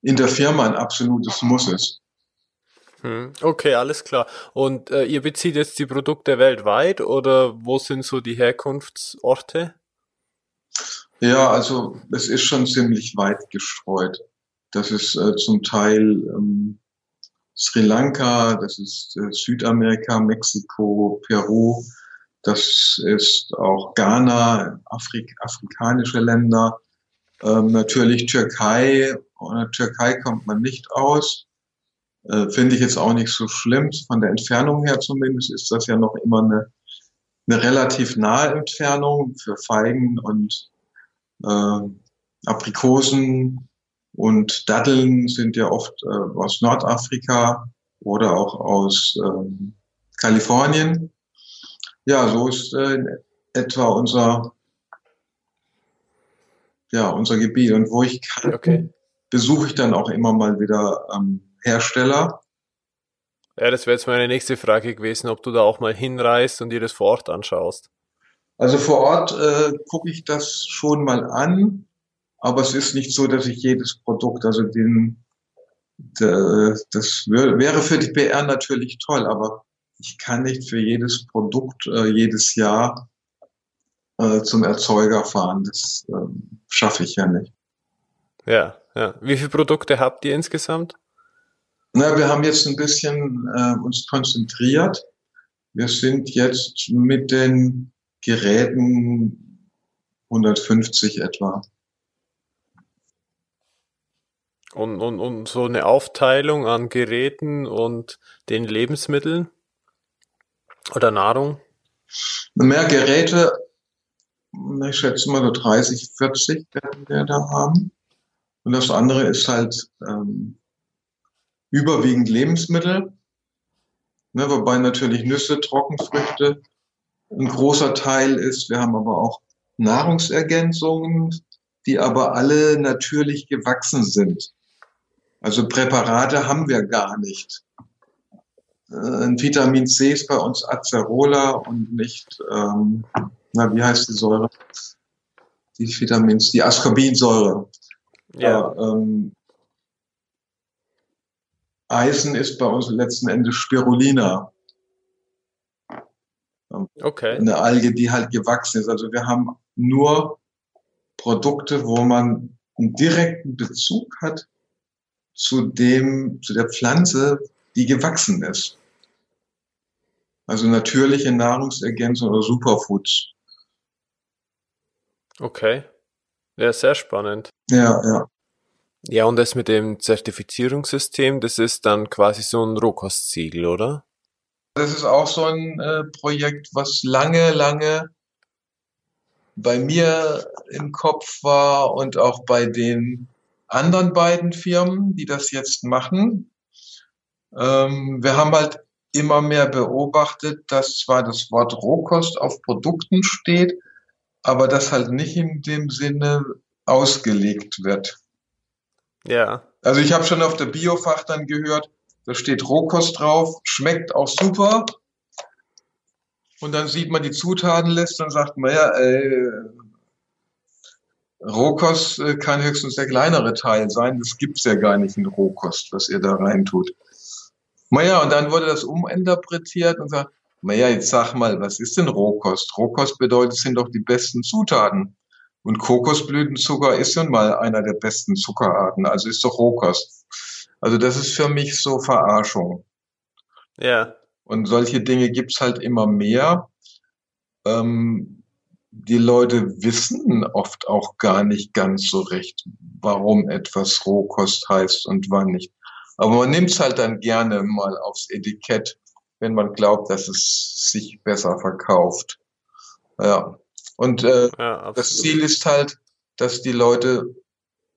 in der Firma ein absolutes Muss ist. Hm, okay, alles klar. Und äh, ihr bezieht jetzt die Produkte weltweit oder wo sind so die Herkunftsorte? Ja, also es ist schon ziemlich weit gestreut. Das ist äh, zum Teil ähm, Sri Lanka, das ist äh, Südamerika, Mexiko, Peru, das ist auch Ghana, Afrik afrikanische Länder, ähm, natürlich Türkei. Ohne Türkei kommt man nicht aus. Äh, Finde ich jetzt auch nicht so schlimm. Von der Entfernung her zumindest ist das ja noch immer eine, eine relativ nahe Entfernung für Feigen und äh, Aprikosen und Datteln sind ja oft äh, aus Nordafrika oder auch aus ähm, Kalifornien. Ja, so ist äh, etwa unser ja, unser Gebiet. Und wo ich kann, okay. besuche ich dann auch immer mal wieder ähm, Hersteller. Ja, das wäre jetzt meine nächste Frage gewesen, ob du da auch mal hinreist und dir das vor Ort anschaust. Also vor Ort äh, gucke ich das schon mal an, aber es ist nicht so, dass ich jedes Produkt, also den, de, das wäre für die PR natürlich toll, aber ich kann nicht für jedes Produkt äh, jedes Jahr äh, zum Erzeuger fahren. Das ähm, schaffe ich ja nicht. Ja, ja. Wie viele Produkte habt ihr insgesamt? Na, wir haben jetzt ein bisschen äh, uns konzentriert. Wir sind jetzt mit den Geräten 150 etwa. Und, und, und so eine Aufteilung an Geräten und den Lebensmitteln oder Nahrung? Mehr Geräte ich schätze mal so 30, 40 werden wir da haben. Und das andere ist halt ähm, überwiegend Lebensmittel, ne, wobei natürlich Nüsse, Trockenfrüchte ein großer Teil ist. Wir haben aber auch Nahrungsergänzungen, die aber alle natürlich gewachsen sind. Also Präparate haben wir gar nicht. Äh, ein Vitamin C ist bei uns Acerola und nicht ähm, na, wie heißt die Säure? Die Vitamins, die Ascorbinsäure. Ja. Äh, ähm, Eisen ist bei uns letzten Endes Spirulina. Okay. Eine Alge, die halt gewachsen ist. Also wir haben nur Produkte, wo man einen direkten Bezug hat zu dem, zu der Pflanze, die gewachsen ist. Also natürliche Nahrungsergänzung oder Superfoods. Okay. Ja, sehr spannend. Ja, ja. Ja, und das mit dem Zertifizierungssystem, das ist dann quasi so ein Rohkostsiegel, oder? Das ist auch so ein äh, Projekt, was lange, lange bei mir im Kopf war und auch bei den anderen beiden Firmen, die das jetzt machen. Ähm, wir haben halt immer mehr beobachtet, dass zwar das Wort Rohkost auf Produkten steht, aber das halt nicht in dem Sinne ausgelegt wird. Ja. Also ich habe schon auf der Biofach dann gehört, da steht Rohkost drauf, schmeckt auch super. Und dann sieht man die Zutatenliste und sagt man, ja, äh, Rohkost äh, kann höchstens der kleinere Teil sein. Das gibt's ja gar nicht in Rohkost, was ihr da reintut. Naja, und dann wurde das uminterpretiert und sagt, naja, jetzt sag mal, was ist denn Rohkost? Rohkost bedeutet, es sind doch die besten Zutaten. Und Kokosblütenzucker ist nun mal einer der besten Zuckerarten, also ist doch Rohkost. Also das ist für mich so Verarschung. Ja. Und solche Dinge gibt's halt immer mehr. Ähm, die Leute wissen oft auch gar nicht ganz so recht, warum etwas Rohkost heißt und wann nicht. Aber man nimmt's halt dann gerne mal aufs Etikett, wenn man glaubt, dass es sich besser verkauft. Ja. Und äh, ja, das Ziel ist halt, dass die Leute,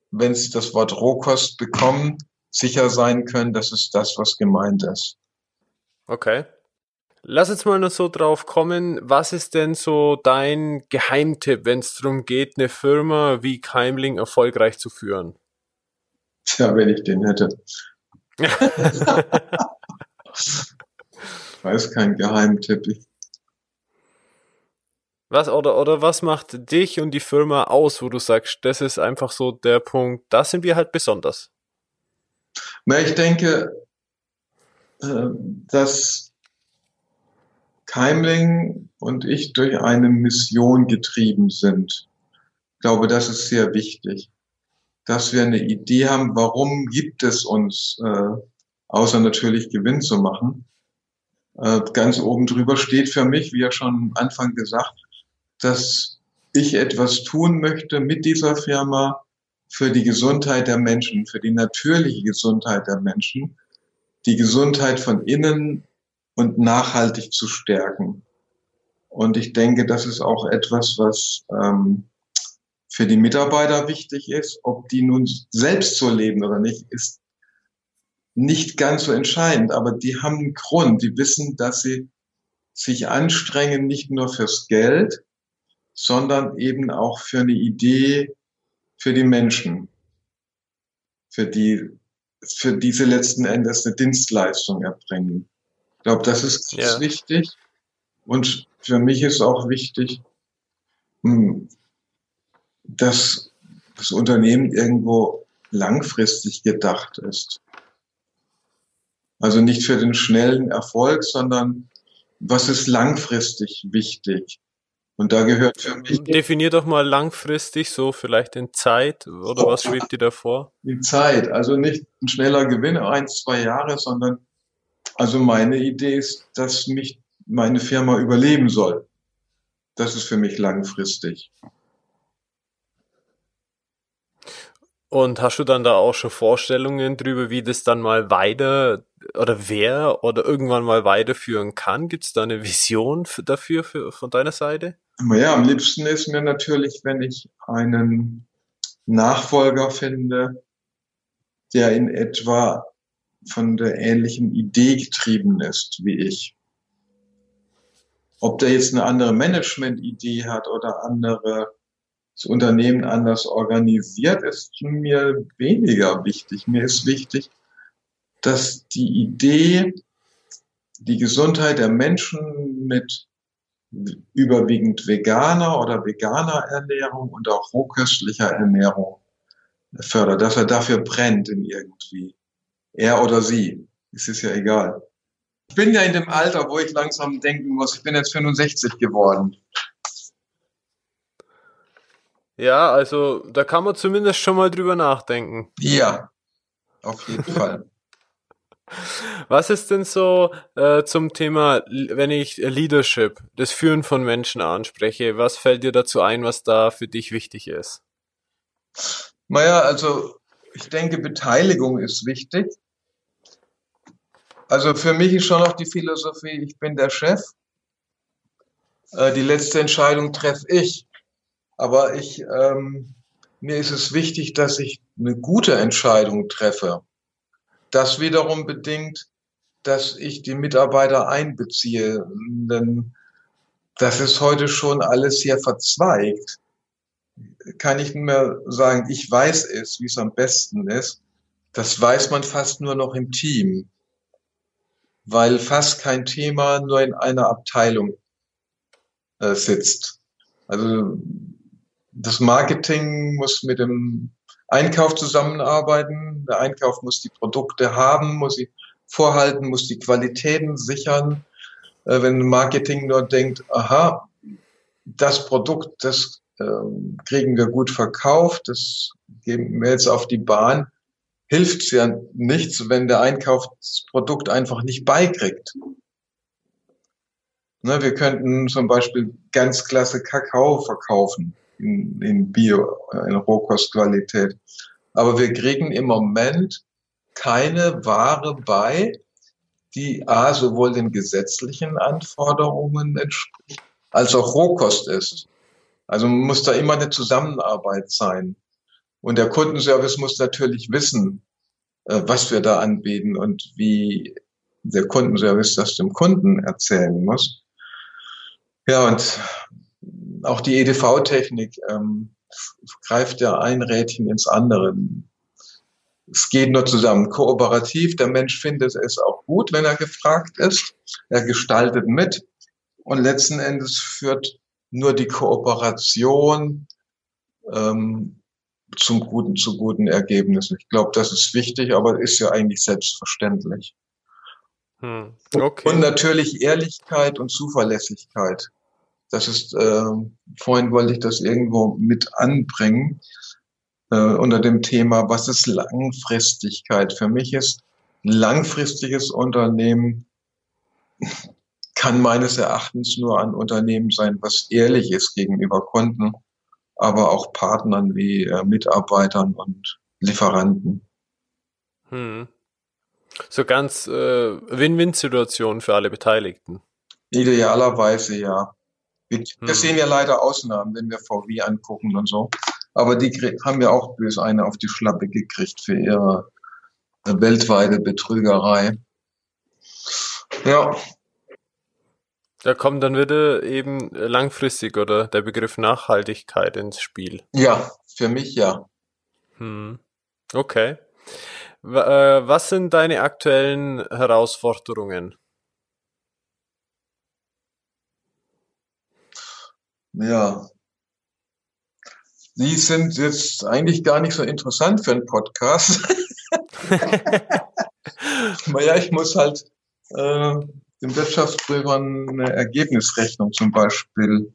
wenn sie das Wort Rohkost bekommen, sicher sein können, dass es das, was gemeint ist. Okay. Lass jetzt mal nur so drauf kommen, was ist denn so dein Geheimtipp, wenn es darum geht, eine Firma wie Keimling erfolgreich zu führen? Tja, wenn ich den hätte. ich weiß kein Geheimtipp. Was oder, oder was macht dich und die Firma aus, wo du sagst, das ist einfach so der Punkt, da sind wir halt besonders? Na, ich denke, äh, dass Keimling und ich durch eine Mission getrieben sind. Ich glaube, das ist sehr wichtig, dass wir eine Idee haben, warum gibt es uns, äh, außer natürlich Gewinn zu machen. Äh, ganz oben drüber steht für mich, wie ja schon am Anfang gesagt, dass ich etwas tun möchte mit dieser Firma für die Gesundheit der Menschen, für die natürliche Gesundheit der Menschen, die Gesundheit von innen und nachhaltig zu stärken. Und ich denke, das ist auch etwas, was ähm, für die Mitarbeiter wichtig ist. Ob die nun selbst so leben oder nicht, ist nicht ganz so entscheidend. Aber die haben einen Grund. Die wissen, dass sie sich anstrengen, nicht nur fürs Geld, sondern eben auch für eine Idee für die Menschen, für die, für diese letzten Endes eine Dienstleistung erbringen. Ich glaube, das ist ja. wichtig. Und für mich ist auch wichtig, hm, dass das Unternehmen irgendwo langfristig gedacht ist. Also nicht für den schnellen Erfolg, sondern was ist langfristig wichtig? Und da gehört für mich. Definier doch mal langfristig so vielleicht in Zeit oder was schwebt dir da vor? In Zeit, also nicht ein schneller Gewinn, ein, zwei Jahre, sondern also meine Idee ist, dass mich meine Firma überleben soll. Das ist für mich langfristig. Und hast du dann da auch schon Vorstellungen drüber, wie das dann mal weiter oder wer oder irgendwann mal weiterführen kann? Gibt es da eine Vision dafür für, von deiner Seite? Ja, am liebsten ist mir natürlich, wenn ich einen Nachfolger finde, der in etwa von der ähnlichen Idee getrieben ist wie ich. Ob der jetzt eine andere Management-Idee hat oder andere das Unternehmen anders organisiert, ist mir weniger wichtig. Mir ist wichtig, dass die Idee, die Gesundheit der Menschen mit überwiegend veganer oder veganer Ernährung und auch rohköstlicher Ernährung fördert, dass er dafür brennt in irgendwie. Er oder sie. Es ist ja egal. Ich bin ja in dem Alter, wo ich langsam denken muss, ich bin jetzt 65 geworden. Ja, also da kann man zumindest schon mal drüber nachdenken. Ja. auf jeden Fall. Was ist denn so äh, zum Thema, wenn ich Leadership, das Führen von Menschen anspreche, was fällt dir dazu ein, was da für dich wichtig ist? Naja, also ich denke, Beteiligung ist wichtig. Also für mich ist schon noch die Philosophie, ich bin der Chef. Äh, die letzte Entscheidung treffe ich. Aber ich, ähm, mir ist es wichtig, dass ich eine gute Entscheidung treffe. Das wiederum bedingt, dass ich die Mitarbeiter einbeziehe. Denn das ist heute schon alles sehr verzweigt. Kann ich nur mehr sagen, ich weiß es, wie es am besten ist. Das weiß man fast nur noch im Team, weil fast kein Thema nur in einer Abteilung äh, sitzt. Also das Marketing muss mit dem Einkauf zusammenarbeiten. Der Einkauf muss die Produkte haben, muss sie vorhalten, muss die Qualitäten sichern. Äh, wenn Marketing nur denkt, aha, das Produkt, das äh, kriegen wir gut verkauft, das geben wir jetzt auf die Bahn, hilft es ja nichts, wenn der Einkauf das Produkt einfach nicht beikriegt. Ne, wir könnten zum Beispiel ganz klasse Kakao verkaufen in, in Bio, in Rohkostqualität. Aber wir kriegen im Moment keine Ware bei, die A, sowohl den gesetzlichen Anforderungen entspricht, als auch Rohkost ist. Also muss da immer eine Zusammenarbeit sein. Und der Kundenservice muss natürlich wissen, äh, was wir da anbieten und wie der Kundenservice das dem Kunden erzählen muss. Ja, und auch die EDV-Technik ähm, greift ja ein Rädchen ins andere. Es geht nur zusammen. Kooperativ, der Mensch findet es auch gut, wenn er gefragt ist. Er gestaltet mit. Und letzten Endes führt nur die Kooperation ähm, zum guten, zu guten Ergebnissen. Ich glaube, das ist wichtig, aber ist ja eigentlich selbstverständlich. Hm, okay. Und natürlich Ehrlichkeit und Zuverlässigkeit. Das ist, äh, vorhin wollte ich das irgendwo mit anbringen äh, unter dem Thema, was ist Langfristigkeit? Für mich ist ein langfristiges Unternehmen kann meines Erachtens nur ein Unternehmen sein, was ehrlich ist gegenüber Kunden, aber auch Partnern wie äh, Mitarbeitern und Lieferanten. Hm. So ganz äh, Win-Win-Situation für alle Beteiligten. Idealerweise ja. Wir, hm. wir sehen ja leider Ausnahmen, wenn wir VW angucken und so. Aber die haben ja auch böse eine auf die Schlappe gekriegt für ihre äh, weltweite Betrügerei. Ja. Da kommt dann wieder eben langfristig oder der Begriff Nachhaltigkeit ins Spiel. Ja, für mich ja. Hm. Okay. Äh, was sind deine aktuellen Herausforderungen? Ja. Die sind jetzt eigentlich gar nicht so interessant für einen Podcast. naja, ich muss halt äh, den Wirtschaftsprüfern eine Ergebnisrechnung zum Beispiel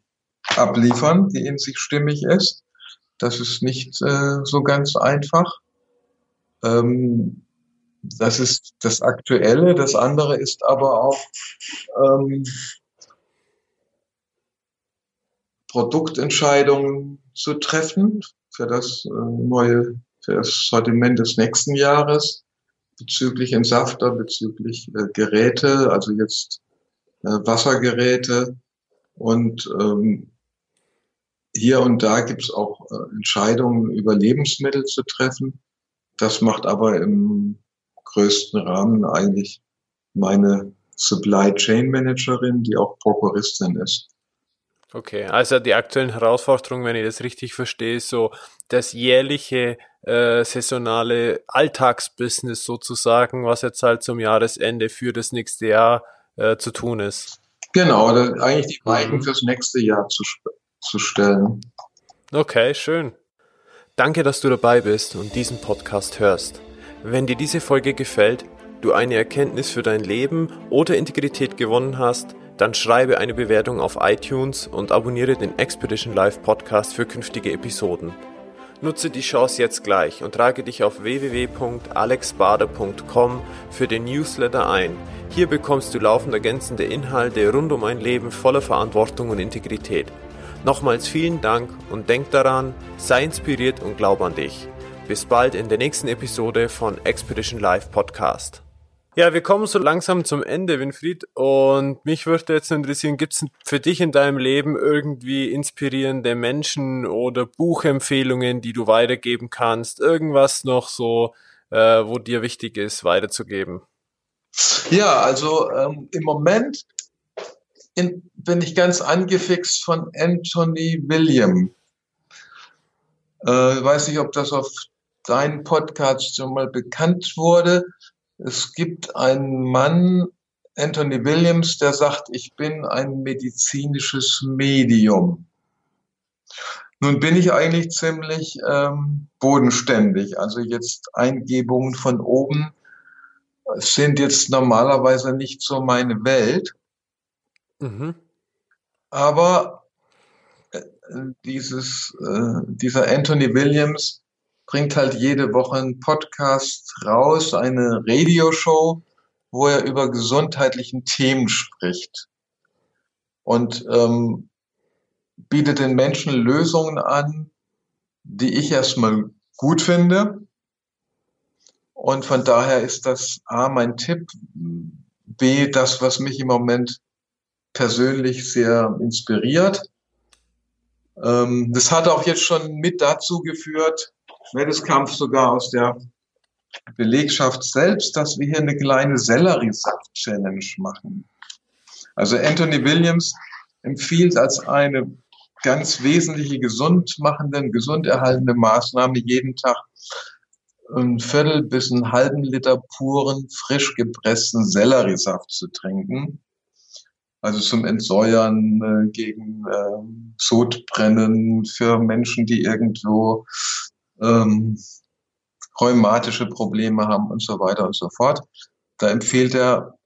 abliefern, die in sich stimmig ist. Das ist nicht äh, so ganz einfach. Ähm, das ist das Aktuelle. Das andere ist aber auch ähm, Produktentscheidungen zu treffen für das äh, neue, für das Sortiment des nächsten Jahres bezüglich Entsafter, bezüglich äh, Geräte, also jetzt äh, Wassergeräte und ähm, hier und da gibt es auch Entscheidungen über Lebensmittel zu treffen. Das macht aber im größten Rahmen eigentlich meine Supply Chain Managerin, die auch Prokuristin ist. Okay, also die aktuellen Herausforderungen, wenn ich das richtig verstehe, so das jährliche äh, saisonale Alltagsbusiness sozusagen, was jetzt halt zum Jahresende für das nächste Jahr äh, zu tun ist. Genau, eigentlich die Weichen mhm. fürs nächste Jahr zu, zu stellen. Okay, schön. Danke, dass du dabei bist und diesen Podcast hörst. Wenn dir diese Folge gefällt, du eine Erkenntnis für dein Leben oder Integrität gewonnen hast, dann schreibe eine Bewertung auf iTunes und abonniere den Expedition Live Podcast für künftige Episoden. Nutze die Chance jetzt gleich und trage dich auf www.alexbader.com für den Newsletter ein. Hier bekommst du laufend ergänzende Inhalte rund um ein Leben voller Verantwortung und Integrität. Nochmals vielen Dank und denk daran, sei inspiriert und glaub an dich. Bis bald in der nächsten Episode von Expedition Live Podcast. Ja, wir kommen so langsam zum Ende, Winfried. Und mich würde jetzt interessieren, gibt es für dich in deinem Leben irgendwie inspirierende Menschen oder Buchempfehlungen, die du weitergeben kannst? Irgendwas noch so, äh, wo dir wichtig ist, weiterzugeben? Ja, also ähm, im Moment in, bin ich ganz angefixt von Anthony William. Äh, weiß nicht, ob das auf deinen Podcast schon mal bekannt wurde. Es gibt einen Mann, Anthony Williams, der sagt, ich bin ein medizinisches Medium. Nun bin ich eigentlich ziemlich ähm, bodenständig. Also jetzt Eingebungen von oben sind jetzt normalerweise nicht so meine Welt. Mhm. Aber äh, dieses, äh, dieser Anthony Williams bringt halt jede Woche einen Podcast raus, eine Radioshow, wo er über gesundheitlichen Themen spricht und ähm, bietet den Menschen Lösungen an, die ich erstmal gut finde. Und von daher ist das A mein Tipp, B das, was mich im Moment persönlich sehr inspiriert. Ähm, das hat auch jetzt schon mit dazu geführt, Wettkampf sogar aus der Belegschaft selbst, dass wir hier eine kleine Selleriesaft-Challenge machen. Also Anthony Williams empfiehlt als eine ganz wesentliche gesundmachende, gesunderhaltende Maßnahme jeden Tag ein Viertel bis einen halben Liter puren, frisch gepressten Selleriesaft zu trinken. Also zum Entsäuern, äh, gegen äh, Sodbrennen für Menschen, die irgendwo ähm, rheumatische Probleme haben und so weiter und so fort. Da empfiehlt er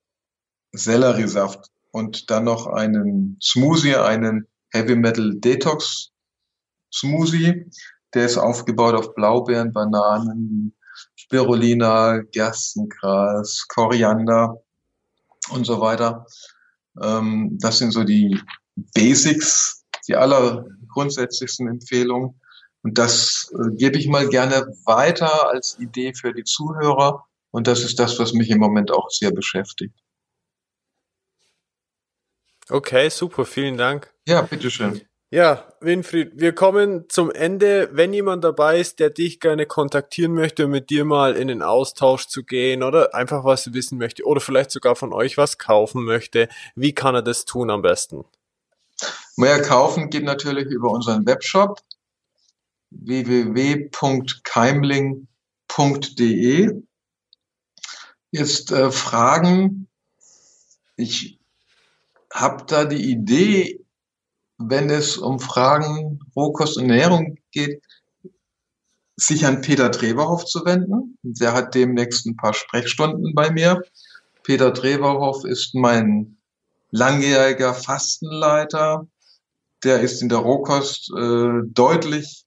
Selleriesaft und dann noch einen Smoothie, einen Heavy Metal Detox Smoothie. Der ist aufgebaut auf Blaubeeren, Bananen, Spirulina, Gerstengras, Koriander und so weiter. Ähm, das sind so die Basics, die allergrundsätzlichsten Empfehlungen. Und das äh, gebe ich mal gerne weiter als Idee für die Zuhörer. Und das ist das, was mich im Moment auch sehr beschäftigt. Okay, super, vielen Dank. Ja, bitteschön. Ja, Winfried, wir kommen zum Ende. Wenn jemand dabei ist, der dich gerne kontaktieren möchte, um mit dir mal in den Austausch zu gehen oder einfach was wissen möchte oder vielleicht sogar von euch was kaufen möchte, wie kann er das tun am besten? Mehr kaufen geht natürlich über unseren Webshop www.keimling.de. Jetzt äh, Fragen. Ich habe da die Idee, wenn es um Fragen Rohkost und Ernährung geht, sich an Peter Treverhoff zu wenden. Der hat demnächst ein paar Sprechstunden bei mir. Peter Treverhoff ist mein langjähriger Fastenleiter. Der ist in der Rohkost äh, deutlich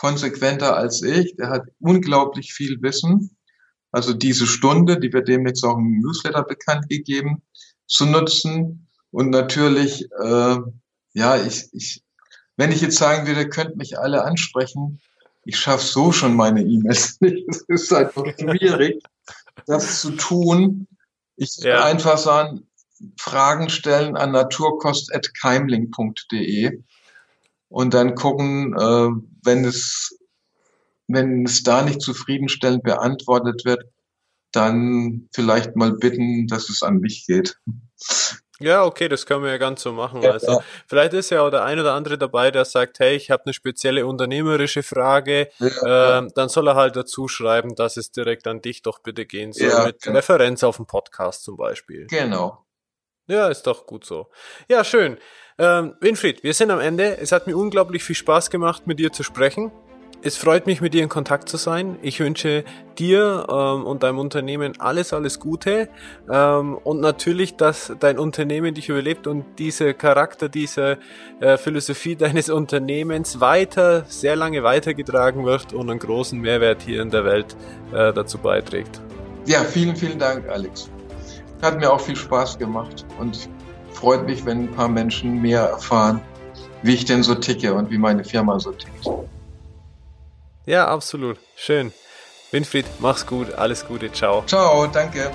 konsequenter als ich. Der hat unglaublich viel Wissen. Also diese Stunde, die wir demnächst auch im Newsletter bekannt gegeben, zu nutzen. Und natürlich, äh, ja, ich, ich, wenn ich jetzt sagen würde, könnt mich alle ansprechen, ich schaffe so schon meine E-Mails nicht. Es ist einfach schwierig, das zu tun. Ich ja. einfach sagen, Fragen stellen an naturkost.keimling.de und dann gucken, äh, wenn es, wenn es da nicht zufriedenstellend beantwortet wird, dann vielleicht mal bitten, dass es an mich geht. Ja, okay, das können wir ja ganz so machen. Ja, also ja. vielleicht ist ja auch der ein oder andere dabei, der sagt, hey, ich habe eine spezielle unternehmerische Frage, ja, ähm, dann soll er halt dazu schreiben, dass es direkt an dich doch bitte gehen soll, mit genau. Referenz auf den Podcast zum Beispiel. Genau. Ja, ist doch gut so. Ja, schön. Ähm, Winfried, wir sind am Ende. Es hat mir unglaublich viel Spaß gemacht, mit dir zu sprechen. es freut mich, mit dir in Kontakt zu sein. Ich wünsche dir ähm, und deinem Unternehmen alles, alles Gute ähm, und natürlich, dass dein Unternehmen dich überlebt und dieser Charakter, diese äh, Philosophie deines Unternehmens weiter, sehr lange weitergetragen wird und einen großen Mehrwert hier in der Welt äh, dazu beiträgt. Ja, vielen, vielen Dank, Alex. Hat mir auch viel Spaß gemacht und freut mich, wenn ein paar Menschen mehr erfahren, wie ich denn so ticke und wie meine Firma so tickt. Ja, absolut. Schön. Winfried, mach's gut. Alles Gute. Ciao. Ciao, danke.